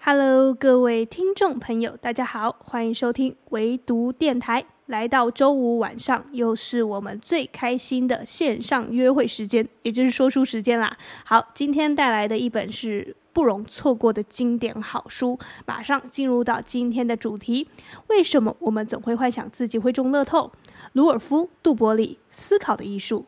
Hello，各位听众朋友，大家好，欢迎收听唯读电台。来到周五晚上，又是我们最开心的线上约会时间，也就是说书时间啦。好，今天带来的一本是不容错过的经典好书。马上进入到今天的主题：为什么我们总会幻想自己会中乐透？鲁尔夫·杜伯里《思考的艺术》。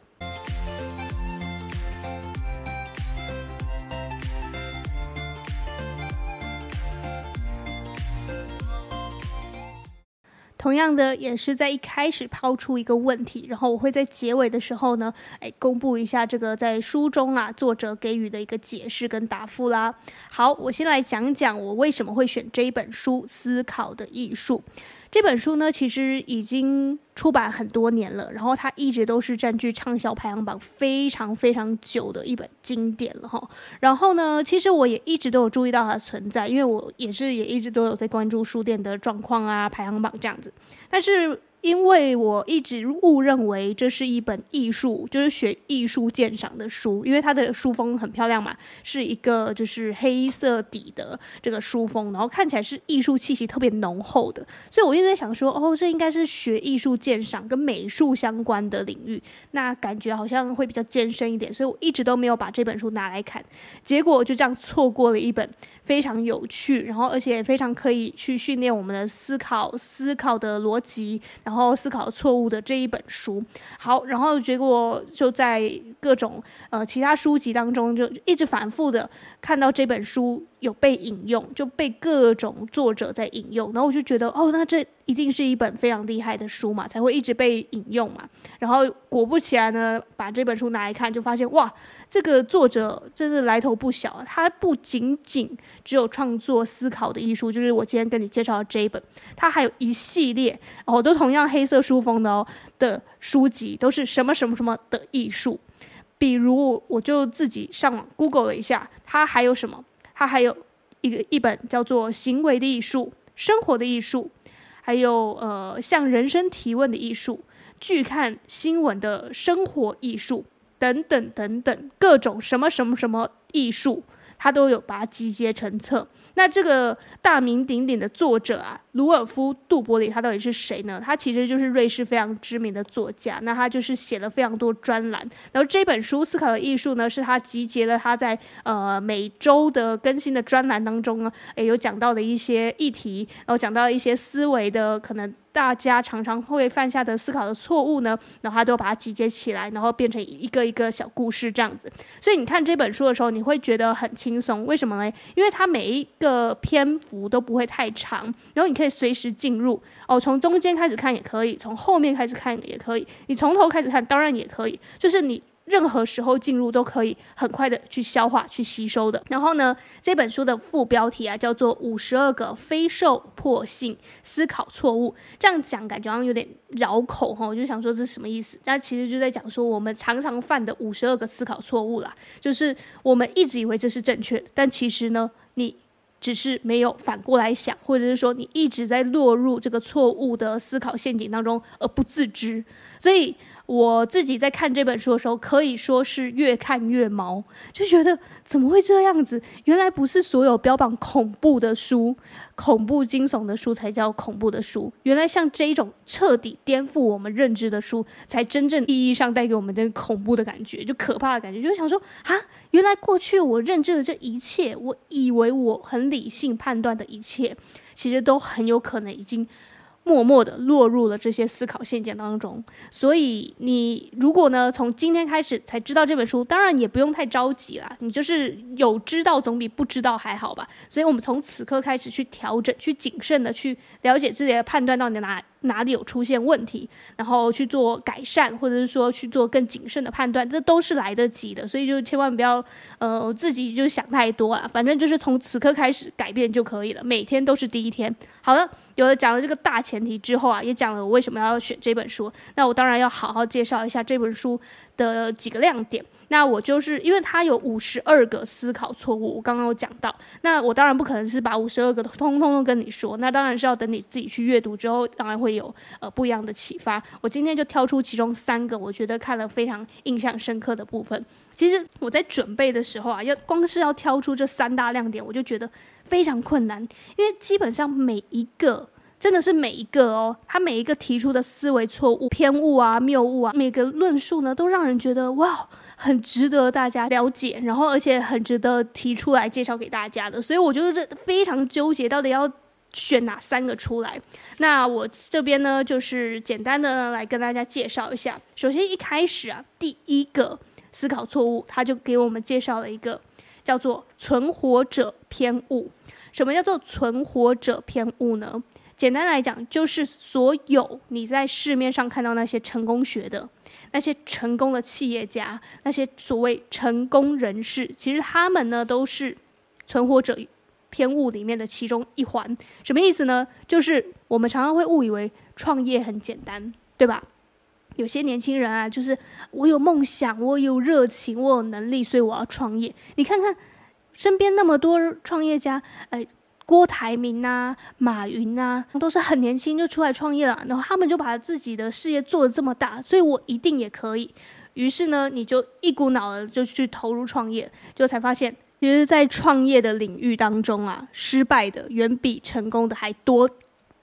同样的，也是在一开始抛出一个问题，然后我会在结尾的时候呢，哎，公布一下这个在书中啊作者给予的一个解释跟答复啦。好，我先来讲讲我为什么会选这一本书《思考的艺术》。这本书呢，其实已经出版很多年了，然后它一直都是占据畅销排行榜非常非常久的一本经典了哈。然后呢，其实我也一直都有注意到它的存在，因为我也是也一直都有在关注书店的状况啊，排行榜这样子，但是。因为我一直误认为这是一本艺术，就是学艺术鉴赏的书，因为它的书封很漂亮嘛，是一个就是黑色底的这个书封，然后看起来是艺术气息特别浓厚的，所以我一直在想说，哦，这应该是学艺术鉴赏跟美术相关的领域，那感觉好像会比较艰深一点，所以我一直都没有把这本书拿来看，结果就这样错过了一本。非常有趣，然后而且非常可以去训练我们的思考、思考的逻辑，然后思考错误的这一本书。好，然后结果就在各种呃其他书籍当中，就一直反复的看到这本书。有被引用，就被各种作者在引用，然后我就觉得，哦，那这一定是一本非常厉害的书嘛，才会一直被引用嘛。然后果不其然呢，把这本书拿来看，就发现，哇，这个作者真是来头不小。他不仅仅只有创作思考的艺术，就是我今天跟你介绍的这一本，他还有一系列哦，都同样黑色书封的哦的书籍，都是什么什么什么的艺术。比如，我就自己上网 Google 了一下，他还有什么？他还有一个一本叫做《行为的艺术》、《生活的艺术》，还有呃向人生提问的艺术、拒看新闻的生活艺术等等等等，各种什么什么什么艺术。他都有把它集结成册。那这个大名鼎鼎的作者啊，鲁尔夫·杜伯里，他到底是谁呢？他其实就是瑞士非常知名的作家。那他就是写了非常多专栏。然后这本书《思考的艺术》呢，是他集结了他在呃每周的更新的专栏当中呢，诶有讲到的一些议题，然后讲到一些思维的可能。大家常常会犯下的思考的错误呢，然后他都把它集结起来，然后变成一个一个小故事这样子。所以你看这本书的时候，你会觉得很轻松。为什么呢？因为它每一个篇幅都不会太长，然后你可以随时进入哦，从中间开始看也可以，从后面开始看也可以，你从头开始看当然也可以，就是你。任何时候进入都可以很快的去消化、去吸收的。然后呢，这本书的副标题啊叫做《五十二个非受迫性思考错误》。这样讲感觉好像有点绕口哈，我就想说这是什么意思？那其实就在讲说我们常常犯的五十二个思考错误啦，就是我们一直以为这是正确，但其实呢，你只是没有反过来想，或者是说你一直在落入这个错误的思考陷阱当中而不自知，所以。我自己在看这本书的时候，可以说是越看越毛，就觉得怎么会这样子？原来不是所有标榜恐怖的书、恐怖惊悚的书才叫恐怖的书，原来像这一种彻底颠覆我们认知的书，才真正意义上带给我们的恐怖的感觉，就可怕的感觉。就是想说啊，原来过去我认知的这一切，我以为我很理性判断的一切，其实都很有可能已经。默默的落入了这些思考陷阱当中，所以你如果呢，从今天开始才知道这本书，当然也不用太着急啦，你就是有知道总比不知道还好吧。所以我们从此刻开始去调整，去谨慎的去了解自己的判断到底哪哪里有出现问题，然后去做改善，或者是说去做更谨慎的判断，这都是来得及的。所以就千万不要呃自己就想太多啊，反正就是从此刻开始改变就可以了，每天都是第一天。好了，有了讲了这个大前提之后啊，也讲了我为什么要选这本书。那我当然要好好介绍一下这本书的几个亮点。那我就是因为它有五十二个思考错误，我刚刚有讲到。那我当然不可能是把五十二个通通都跟你说，那当然是要等你自己去阅读之后，当然会有呃不一样的启发。我今天就挑出其中三个，我觉得看了非常印象深刻的部分。其实我在准备的时候啊，要光是要挑出这三大亮点，我就觉得非常困难，因为基本上每一个。真的是每一个哦，他每一个提出的思维错误、偏误啊、谬误啊，每个论述呢，都让人觉得哇，很值得大家了解，然后而且很值得提出来介绍给大家的。所以我就是非常纠结，到底要选哪三个出来。那我这边呢，就是简单的来跟大家介绍一下。首先一开始啊，第一个思考错误，他就给我们介绍了一个叫做“存活者偏误”。什么叫做“存活者偏误”呢？简单来讲，就是所有你在市面上看到那些成功学的、那些成功的企业家、那些所谓成功人士，其实他们呢都是存活者偏误里面的其中一环。什么意思呢？就是我们常常会误以为创业很简单，对吧？有些年轻人啊，就是我有梦想，我有热情，我有能力，所以我要创业。你看看身边那么多创业家，哎。郭台铭啊，马云啊，都是很年轻就出来创业了，然后他们就把自己的事业做得这么大，所以我一定也可以。于是呢，你就一股脑的就去投入创业，就才发现，其实，在创业的领域当中啊，失败的远比成功的还多，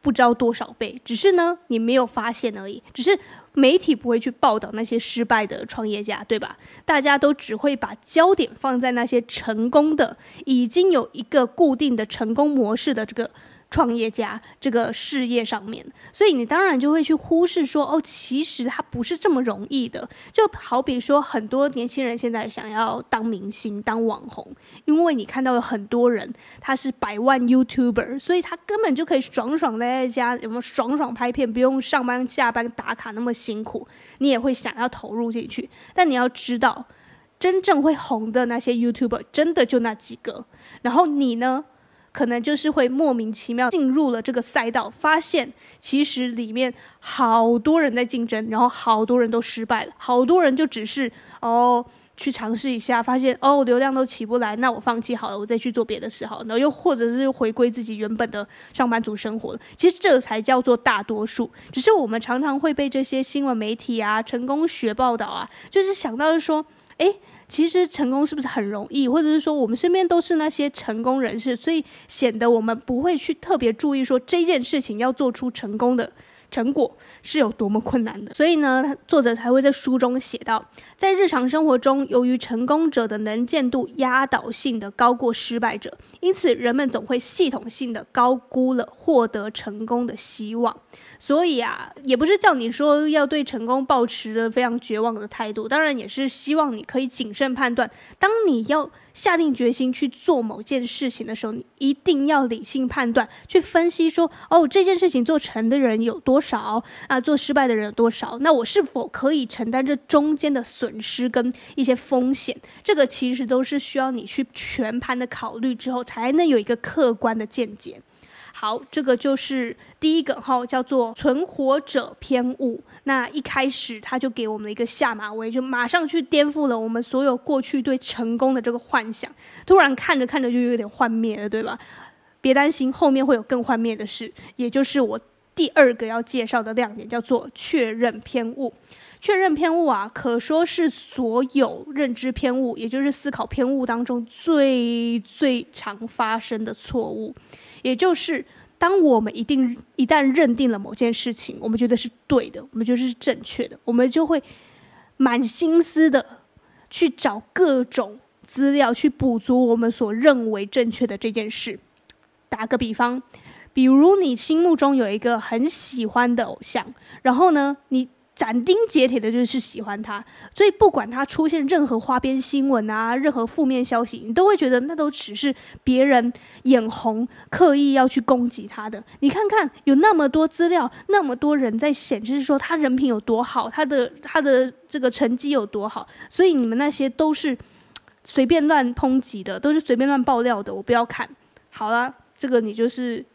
不知道多少倍。只是呢，你没有发现而已，只是。媒体不会去报道那些失败的创业家，对吧？大家都只会把焦点放在那些成功的，已经有一个固定的成功模式的这个。创业家这个事业上面，所以你当然就会去忽视说，哦，其实他不是这么容易的。就好比说，很多年轻人现在想要当明星、当网红，因为你看到了很多人他是百万 YouTuber，所以他根本就可以爽爽的在家，有没有爽爽拍片，不用上班下班打卡那么辛苦，你也会想要投入进去。但你要知道，真正会红的那些 YouTuber 真的就那几个，然后你呢？可能就是会莫名其妙进入了这个赛道，发现其实里面好多人在竞争，然后好多人都失败了，好多人就只是哦去尝试一下，发现哦流量都起不来，那我放弃好了，我再去做别的事好了，然后又或者是回归自己原本的上班族生活了。其实这才叫做大多数，只是我们常常会被这些新闻媒体啊、成功学报道啊，就是想到是说，诶。其实成功是不是很容易，或者是说我们身边都是那些成功人士，所以显得我们不会去特别注意说这件事情要做出成功的成果是有多么困难的。所以呢，作者才会在书中写到，在日常生活中，由于成功者的能见度压倒性的高过失败者，因此人们总会系统性的高估了获得成功的希望。所以啊，也不是叫你说要对成功抱持着非常绝望的态度，当然也是希望你可以谨慎判断。当你要下定决心去做某件事情的时候，你一定要理性判断，去分析说，哦，这件事情做成的人有多少啊，做失败的人有多少？那我是否可以承担这中间的损失跟一些风险？这个其实都是需要你去全盘的考虑之后，才能有一个客观的见解。好，这个就是第一个哈，叫做存活者偏误。那一开始他就给我们了一个下马威，就马上去颠覆了我们所有过去对成功的这个幻想。突然看着看着就有点幻灭了，对吧？别担心，后面会有更幻灭的事，也就是我第二个要介绍的亮点，叫做确认偏误。确认偏误啊，可说是所有认知偏误，也就是思考偏误当中最最常发生的错误。也就是，当我们一定一旦认定了某件事情，我们觉得是对的，我们觉得是正确的，我们就会满心思的去找各种资料去补足我们所认为正确的这件事。打个比方，比如你心目中有一个很喜欢的偶像，然后呢，你。斩钉截铁的就是喜欢他，所以不管他出现任何花边新闻啊，任何负面消息，你都会觉得那都只是别人眼红，刻意要去攻击他的。你看看，有那么多资料，那么多人在显示说他人品有多好，他的他的这个成绩有多好，所以你们那些都是随便乱抨击的，都是随便乱爆料的，我不要看。好了，这个你就是。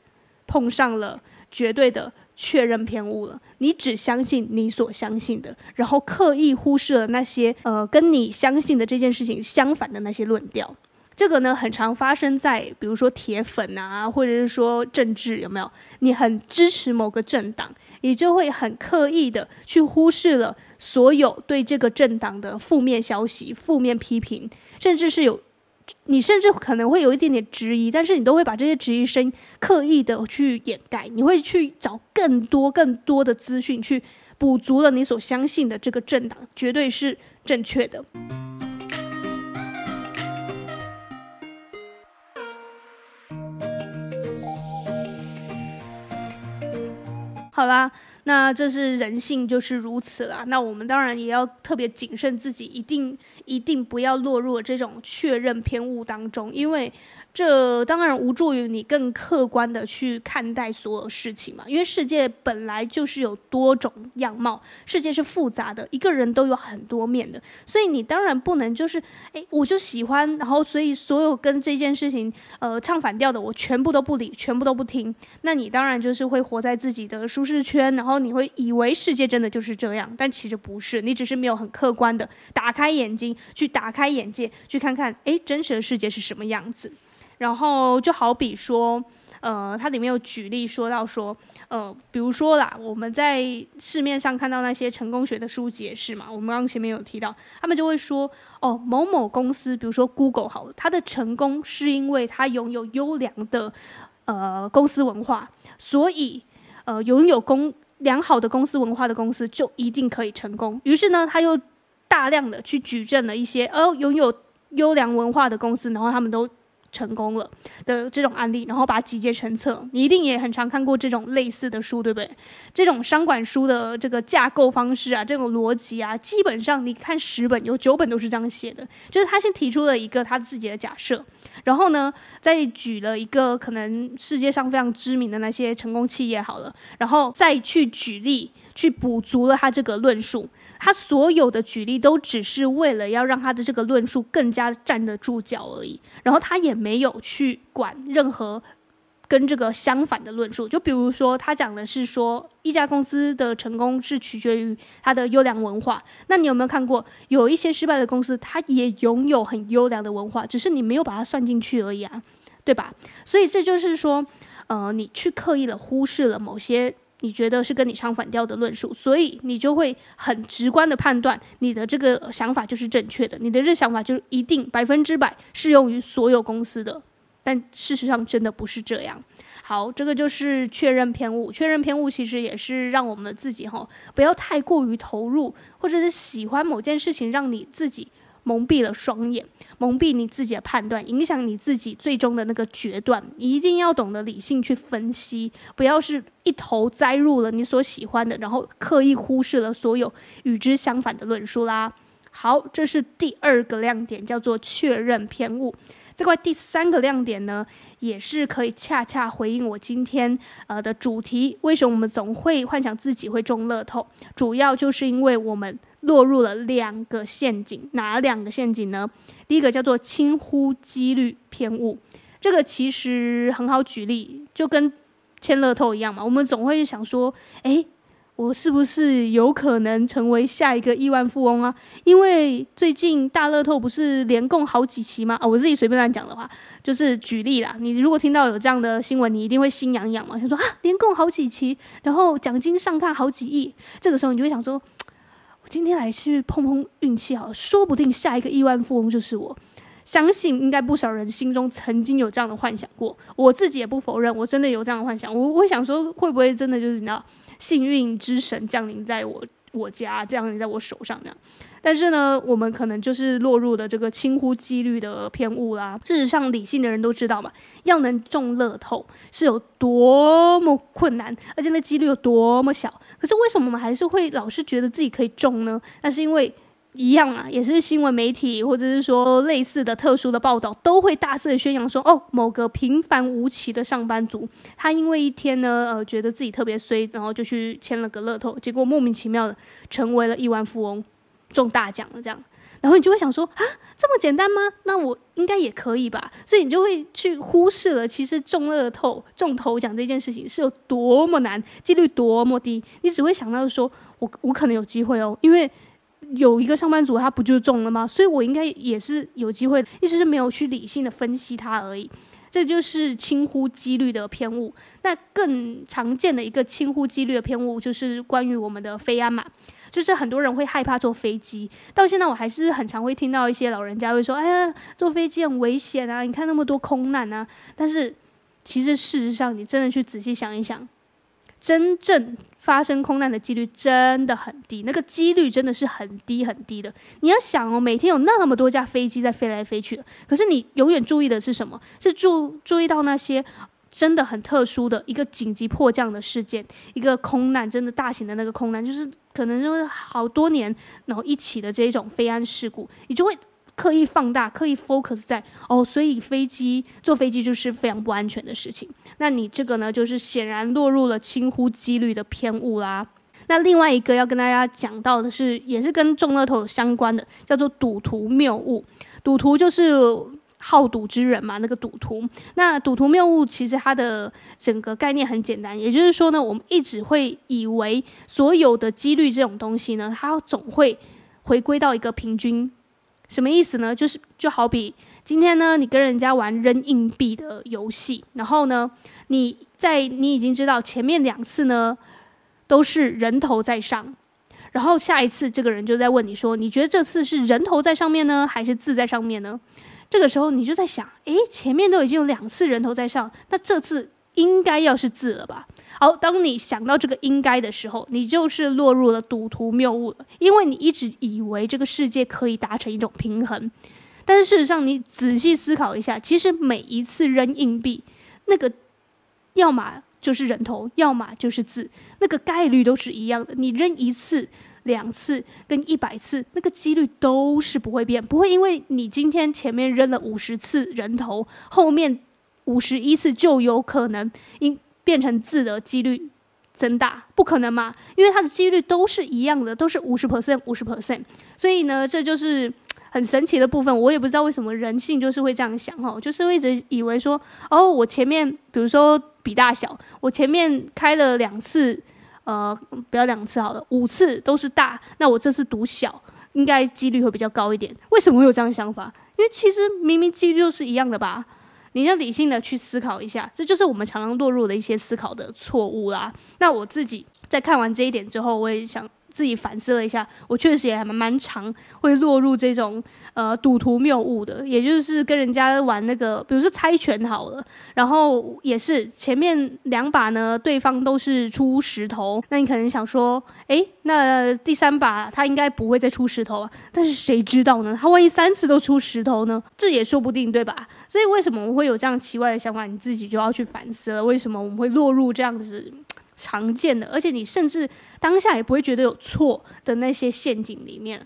碰上了绝对的确认偏误了。你只相信你所相信的，然后刻意忽视了那些呃跟你相信的这件事情相反的那些论调。这个呢，很常发生在比如说铁粉啊，或者是说政治有没有？你很支持某个政党，你就会很刻意的去忽视了所有对这个政党的负面消息、负面批评，甚至是有。你甚至可能会有一点点质疑，但是你都会把这些质疑声刻意的去掩盖。你会去找更多更多的资讯，去补足了你所相信的这个政党绝对是正确的。好啦。那这是人性，就是如此啦。那我们当然也要特别谨慎自己，一定一定不要落入这种确认偏误当中，因为。这当然无助于你更客观的去看待所有事情嘛，因为世界本来就是有多种样貌，世界是复杂的，一个人都有很多面的，所以你当然不能就是，哎，我就喜欢，然后所以所有跟这件事情呃唱反调的，我全部都不理，全部都不听，那你当然就是会活在自己的舒适圈，然后你会以为世界真的就是这样，但其实不是，你只是没有很客观的打开眼睛，去打开眼界，去看看，哎，真实的世界是什么样子。然后就好比说，呃，它里面有举例说到说，呃，比如说啦，我们在市面上看到那些成功学的书籍也是嘛，我们刚刚前面有提到，他们就会说，哦，某某公司，比如说 Google 好，它的成功是因为它拥有优良的呃公司文化，所以呃拥有公良好的公司文化的公司就一定可以成功。于是呢，他又大量的去举证了一些，哦，拥有优良文化的公司，然后他们都。成功了的这种案例，然后把它集结成册，你一定也很常看过这种类似的书，对不对？这种商管书的这个架构方式啊，这种逻辑啊，基本上你看十本有九本都是这样写的，就是他先提出了一个他自己的假设，然后呢，再举了一个可能世界上非常知名的那些成功企业好了，然后再去举例，去补足了他这个论述。他所有的举例都只是为了要让他的这个论述更加站得住脚而已，然后他也没有去管任何跟这个相反的论述。就比如说，他讲的是说一家公司的成功是取决于它的优良文化。那你有没有看过有一些失败的公司，它也拥有很优良的文化，只是你没有把它算进去而已啊，对吧？所以这就是说，呃，你去刻意的忽视了某些。你觉得是跟你唱反调的论述，所以你就会很直观的判断你的这个想法就是正确的，你的这想法就一定百分之百适用于所有公司的，但事实上真的不是这样。好，这个就是确认偏误。确认偏误其实也是让我们自己哈不要太过于投入，或者是喜欢某件事情，让你自己。蒙蔽了双眼，蒙蔽你自己的判断，影响你自己最终的那个决断。一定要懂得理性去分析，不要是一头栽入了你所喜欢的，然后刻意忽视了所有与之相反的论述啦。好，这是第二个亮点，叫做确认偏误。这块第三个亮点呢，也是可以恰恰回应我今天呃的主题。为什么我们总会幻想自己会中乐透？主要就是因为我们。落入了两个陷阱，哪两个陷阱呢？第一个叫做轻忽几率偏误，这个其实很好举例，就跟签乐透一样嘛。我们总会想说，诶，我是不是有可能成为下一个亿万富翁啊？因为最近大乐透不是连共好几期吗？啊，我自己随便乱讲的话，就是举例啦。你如果听到有这样的新闻，你一定会心痒痒嘛，想说啊，连共好几期，然后奖金上看好几亿，这个时候你就会想说。我今天来去碰碰运气好，说不定下一个亿万富翁就是我。相信应该不少人心中曾经有这样的幻想过，我自己也不否认，我真的有这样的幻想。我我想说，会不会真的就是你知道，幸运之神降临在我我家，降临在我手上这样？但是呢，我们可能就是落入了这个轻忽几率的偏误啦。事实上，理性的人都知道嘛，要能中乐透是有多么困难，而且那几率有多么小。可是为什么我们还是会老是觉得自己可以中呢？那是因为一样啊，也是新闻媒体或者是说类似的特殊的报道，都会大肆的宣扬说，哦，某个平凡无奇的上班族，他因为一天呢，呃，觉得自己特别衰，然后就去签了个乐透，结果莫名其妙的成为了亿万富翁。中大奖了，这样，然后你就会想说啊，这么简单吗？那我应该也可以吧？所以你就会去忽视了，其实中乐透、中头奖这件事情是有多么难，几率多么低。你只会想到说，我我可能有机会哦，因为有一个上班族他不就中了吗？所以我应该也是有机会，一直是没有去理性的分析它而已。这就是轻忽几率的偏误。那更常见的一个轻忽几率的偏误，就是关于我们的飞安嘛。就是很多人会害怕坐飞机，到现在我还是很常会听到一些老人家会说：“哎呀，坐飞机很危险啊！你看那么多空难啊！”但是其实事实上，你真的去仔细想一想。真正发生空难的几率真的很低，那个几率真的是很低很低的。你要想哦，每天有那么多架飞机在飞来飞去的，可是你永远注意的是什么？是注注意到那些真的很特殊的一个紧急迫降的事件，一个空难，真的大型的那个空难，就是可能就是好多年然后一起的这一种飞安事故，你就会。刻意放大，刻意 focus 在哦，所以飞机坐飞机就是非常不安全的事情。那你这个呢，就是显然落入了轻忽几率的偏误啦。那另外一个要跟大家讲到的是，也是跟中乐透相关的，叫做赌徒谬误。赌徒就是好赌之人嘛，那个赌徒。那赌徒谬误其实它的整个概念很简单，也就是说呢，我们一直会以为所有的几率这种东西呢，它总会回归到一个平均。什么意思呢？就是就好比今天呢，你跟人家玩扔硬币的游戏，然后呢，你在你已经知道前面两次呢都是人头在上，然后下一次这个人就在问你说，你觉得这次是人头在上面呢，还是字在上面呢？这个时候你就在想，诶，前面都已经有两次人头在上，那这次应该要是字了吧？好，当你想到这个应该的时候，你就是落入了赌徒谬误了，因为你一直以为这个世界可以达成一种平衡，但是事实上，你仔细思考一下，其实每一次扔硬币，那个要么就是人头，要么就是字，那个概率都是一样的。你扔一次、两次跟一百次，那个几率都是不会变，不会因为你今天前面扔了五十次人头，后面五十一次就有可能因。变成字的几率增大，不可能嘛？因为它的几率都是一样的，都是五十 percent，五十 percent。所以呢，这就是很神奇的部分。我也不知道为什么人性就是会这样想哦，就是一直以为说，哦，我前面比如说比大小，我前面开了两次，呃，不要两次好了，五次都是大，那我这次赌小，应该几率会比较高一点。为什么会有这样的想法？因为其实明明几率是一样的吧？你要理性的去思考一下，这就是我们常常落入的一些思考的错误啦。那我自己在看完这一点之后，我也想。自己反思了一下，我确实也还蛮蛮常会落入这种呃赌徒谬误的，也就是跟人家玩那个，比如说猜拳好了，然后也是前面两把呢，对方都是出石头，那你可能想说，诶，那第三把他应该不会再出石头啊，但是谁知道呢？他万一三次都出石头呢？这也说不定，对吧？所以为什么我会有这样奇怪的想法？你自己就要去反思了，为什么我们会落入这样子？常见的，而且你甚至当下也不会觉得有错的那些陷阱里面。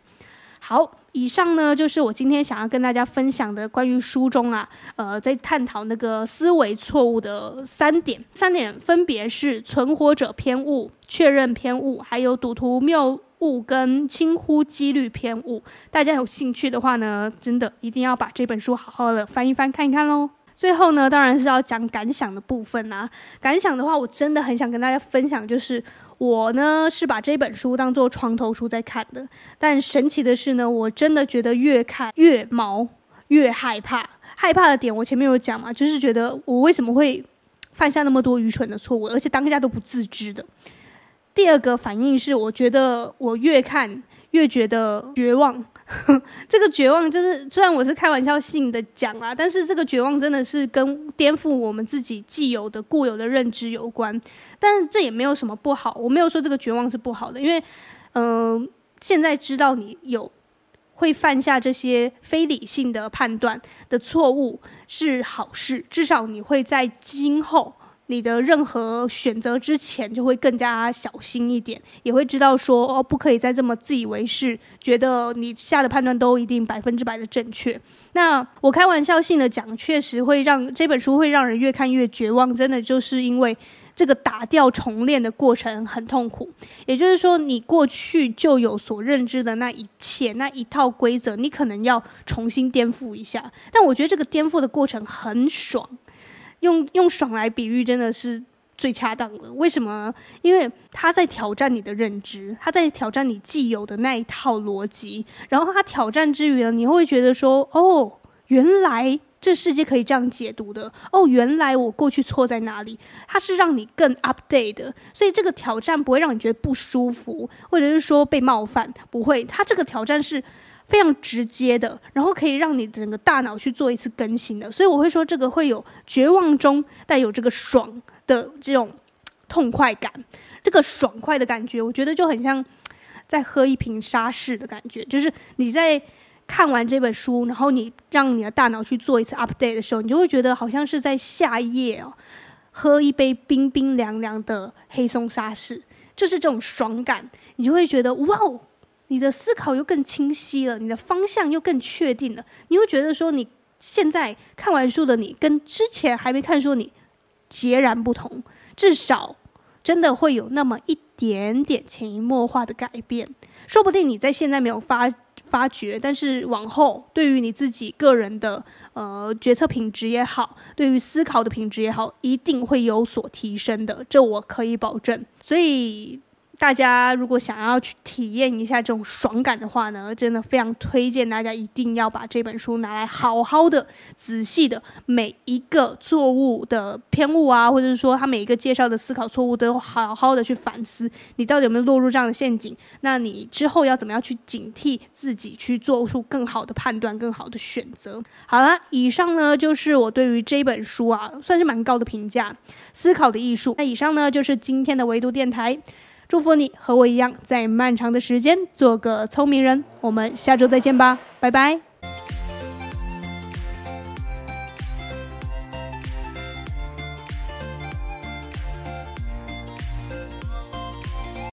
好，以上呢就是我今天想要跟大家分享的关于书中啊，呃，在探讨那个思维错误的三点，三点分别是存活者偏误、确认偏误，还有赌徒谬误跟轻忽几率偏误。大家有兴趣的话呢，真的一定要把这本书好好的翻一翻看一看喽。最后呢，当然是要讲感想的部分啦、感想的话，我真的很想跟大家分享，就是我呢是把这本书当做床头书在看的。但神奇的是呢，我真的觉得越看越毛，越害怕。害怕的点我前面有讲嘛，就是觉得我为什么会犯下那么多愚蠢的错误，而且当下都不自知的。第二个反应是，我觉得我越看越觉得绝望。这个绝望就是，虽然我是开玩笑性的讲啊，但是这个绝望真的是跟颠覆我们自己既有的固有的认知有关。但这也没有什么不好，我没有说这个绝望是不好的，因为，嗯、现在知道你有会犯下这些非理性的判断的错误是好事，至少你会在今后你的任何选择之前就会更加小心一点，也会知道说哦，不可以再这么自以为是，觉得你下的判断都一定百分之百的正确。那我开玩笑性的讲，确实会让这本书会让人越看越绝望，真的就是因为这个打掉重练的过程很痛苦。也就是说，你过去就有所认知的那一切那一套规则，你可能要重新颠覆一下。但我觉得这个颠覆的过程很爽。用用爽来比喻，真的是最恰当的。为什么？因为他在挑战你的认知，他在挑战你既有的那一套逻辑。然后他挑战之余呢，你会觉得说：“哦，原来这世界可以这样解读的。哦，原来我过去错在哪里？”它是让你更 update 的。所以这个挑战不会让你觉得不舒服，或者是说被冒犯，不会。他这个挑战是。非常直接的，然后可以让你整个大脑去做一次更新的，所以我会说这个会有绝望中带有这个爽的这种痛快感，这个爽快的感觉，我觉得就很像在喝一瓶沙士的感觉，就是你在看完这本书，然后你让你的大脑去做一次 update 的时候，你就会觉得好像是在下一页哦，喝一杯冰冰凉凉的黑松沙士，就是这种爽感，你就会觉得哇哦。你的思考又更清晰了，你的方向又更确定了。你会觉得说，你现在看完书的你，跟之前还没看书你截然不同。至少真的会有那么一点点潜移默化的改变。说不定你在现在没有发发觉，但是往后对于你自己个人的呃决策品质也好，对于思考的品质也好，一定会有所提升的。这我可以保证。所以。大家如果想要去体验一下这种爽感的话呢，真的非常推荐大家一定要把这本书拿来好好的、仔细的每一个错误的偏误啊，或者是说他每一个介绍的思考错误，都好好的去反思，你到底有没有落入这样的陷阱？那你之后要怎么样去警惕自己，去做出更好的判断、更好的选择？好了，以上呢就是我对于这本书啊，算是蛮高的评价，《思考的艺术》。那以上呢就是今天的维度电台。祝福你和我一样，在漫长的时间做个聪明人。我们下周再见吧，拜拜。